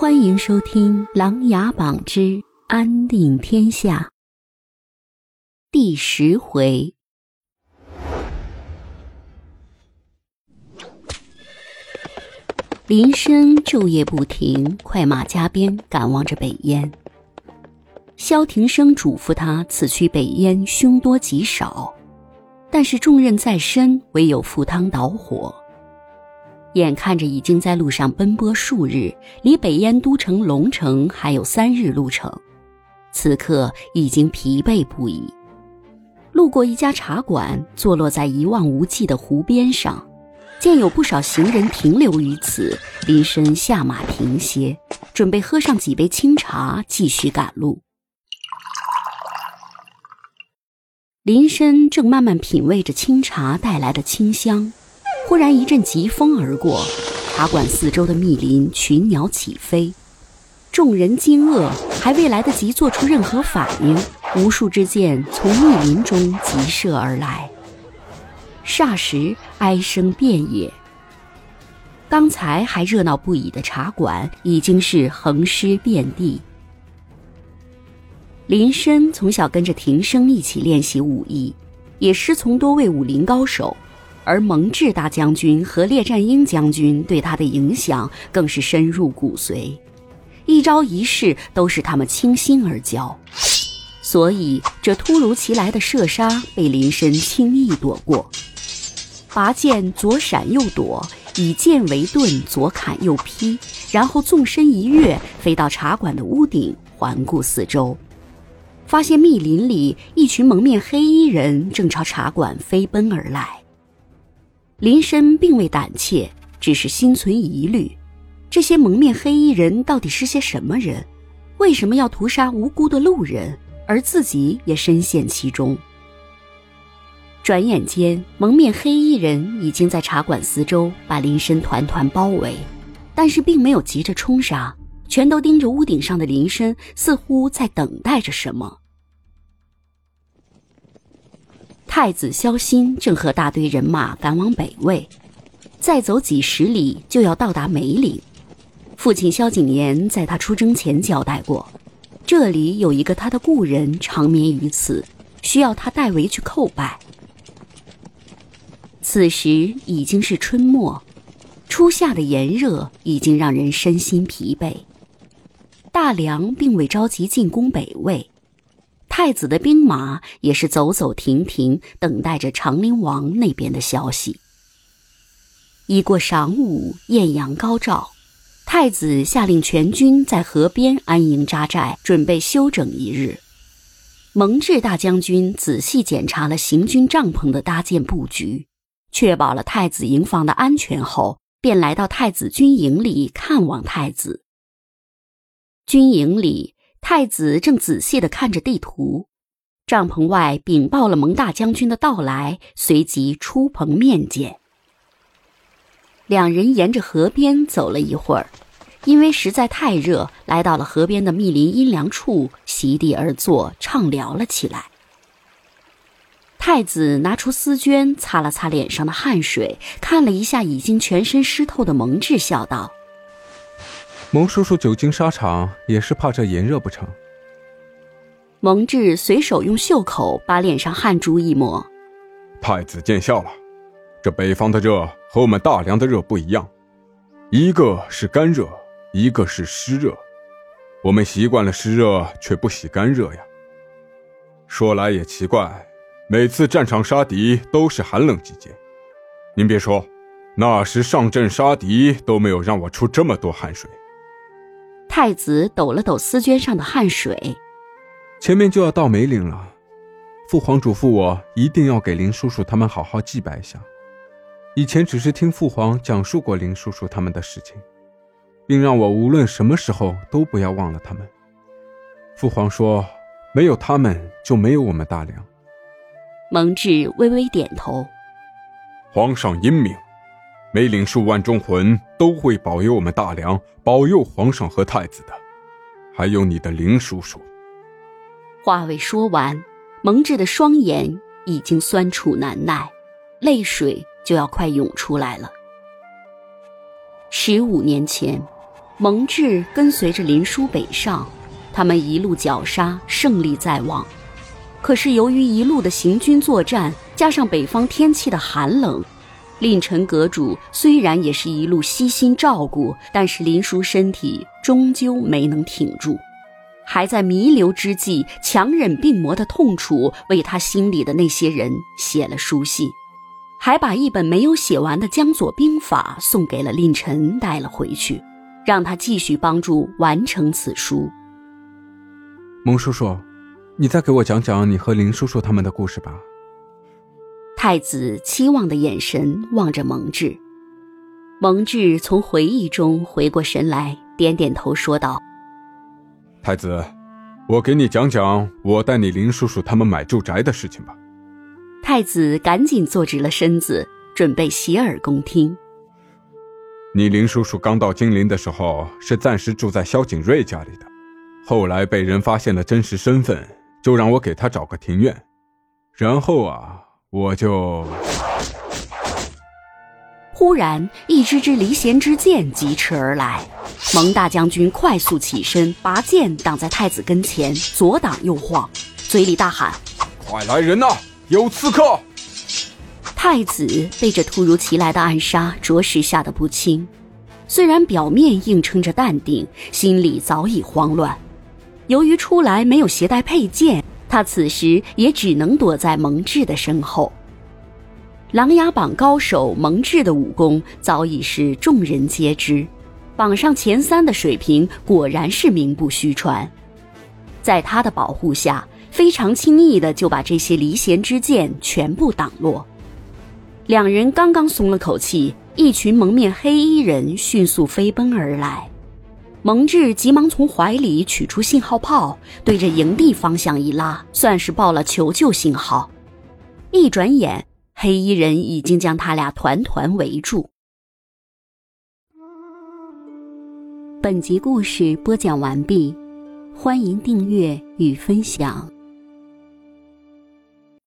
欢迎收听《琅琊榜之安定天下》第十回。林深昼夜不停，快马加鞭赶往着北燕。萧庭生嘱咐他此去北燕凶多吉少，但是重任在身，唯有赴汤蹈火。眼看着已经在路上奔波数日，离北燕都城龙城还有三日路程，此刻已经疲惫不已。路过一家茶馆，坐落在一望无际的湖边上，见有不少行人停留于此，林深下马停歇，准备喝上几杯清茶，继续赶路。林深正慢慢品味着清茶带来的清香。忽然一阵疾风而过，茶馆四周的密林群鸟起飞，众人惊愕，还未来得及做出任何反应，无数支箭从密林中急射而来，霎时哀声遍野。刚才还热闹不已的茶馆，已经是横尸遍地。林深从小跟着庭生一起练习武艺，也师从多位武林高手。而蒙挚大将军和列战英将军对他的影响更是深入骨髓，一招一式都是他们倾心而教，所以这突如其来的射杀被林深轻易躲过，拔剑左闪右躲，以剑为盾，左砍右劈，然后纵身一跃，飞到茶馆的屋顶，环顾四周，发现密林里一群蒙面黑衣人正朝茶馆飞奔而来。林深并未胆怯，只是心存疑虑：这些蒙面黑衣人到底是些什么人？为什么要屠杀无辜的路人，而自己也深陷其中？转眼间，蒙面黑衣人已经在茶馆四周把林深团团包围，但是并没有急着冲杀，全都盯着屋顶上的林深，似乎在等待着什么。太子萧欣正和大队人马赶往北魏，再走几十里就要到达梅岭。父亲萧景琰在他出征前交代过，这里有一个他的故人长眠于此，需要他代为去叩拜。此时已经是春末，初夏的炎热已经让人身心疲惫。大梁并未着急进攻北魏。太子的兵马也是走走停停，等待着长陵王那边的消息。已过晌午，艳阳高照，太子下令全军在河边安营扎寨，准备休整一日。蒙挚大将军仔细检查了行军帐篷的搭建布局，确保了太子营房的安全后，便来到太子军营里看望太子。军营里。太子正仔细的看着地图，帐篷外禀报了蒙大将军的到来，随即出棚面见。两人沿着河边走了一会儿，因为实在太热，来到了河边的密林阴凉处，席地而坐，畅聊了起来。太子拿出丝绢擦了擦脸上的汗水，看了一下已经全身湿透的蒙挚，笑道。蒙叔叔久经沙场，也是怕这炎热不成？蒙挚随手用袖口把脸上汗珠一抹。太子见笑了，这北方的热和我们大梁的热不一样，一个是干热，一个是湿热。我们习惯了湿热，却不喜干热呀。说来也奇怪，每次战场杀敌都是寒冷季节，您别说，那时上阵杀敌都没有让我出这么多汗水。太子抖了抖丝绢上的汗水，前面就要到梅岭了。父皇嘱咐我一定要给林叔叔他们好好祭拜一下。以前只是听父皇讲述过林叔叔他们的事情，并让我无论什么时候都不要忘了他们。父皇说，没有他们就没有我们大梁。蒙挚微微点头。皇上英明。梅岭数万忠魂都会保佑我们大梁，保佑皇上和太子的，还有你的林叔叔。话未说完，蒙挚的双眼已经酸楚难耐，泪水就要快涌出来了。十五年前，蒙挚跟随着林叔北上，他们一路绞杀，胜利在望。可是由于一路的行军作战，加上北方天气的寒冷，令臣阁主虽然也是一路悉心照顾，但是林叔身体终究没能挺住，还在弥留之际强忍病魔的痛楚，为他心里的那些人写了书信，还把一本没有写完的江左兵法送给了令臣带了回去。让他继续帮助完成此书。蒙叔叔，你再给我讲讲你和林叔叔他们的故事吧。太子期望的眼神望着蒙挚，蒙挚从回忆中回过神来，点点头说道：“太子，我给你讲讲我带你林叔叔他们买住宅的事情吧。”太子赶紧坐直了身子，准备洗耳恭听。你林叔叔刚到金陵的时候是暂时住在萧景睿家里的，后来被人发现了真实身份，就让我给他找个庭院，然后啊，我就……忽然，一支支离弦之箭疾驰而来，蒙大将军快速起身，拔剑挡在太子跟前，左挡右晃，嘴里大喊：“快来人呐，有刺客！”太子被这突如其来的暗杀着实吓得不轻，虽然表面硬撑着淡定，心里早已慌乱。由于出来没有携带佩剑，他此时也只能躲在蒙挚的身后。琅琊榜高手蒙挚的武功早已是众人皆知，榜上前三的水平果然是名不虚传。在他的保护下，非常轻易的就把这些离弦之箭全部挡落。两人刚刚松了口气，一群蒙面黑衣人迅速飞奔而来。蒙挚急忙从怀里取出信号炮，对着营地方向一拉，算是报了求救信号。一转眼，黑衣人已经将他俩团团围住。本集故事播讲完毕，欢迎订阅与分享。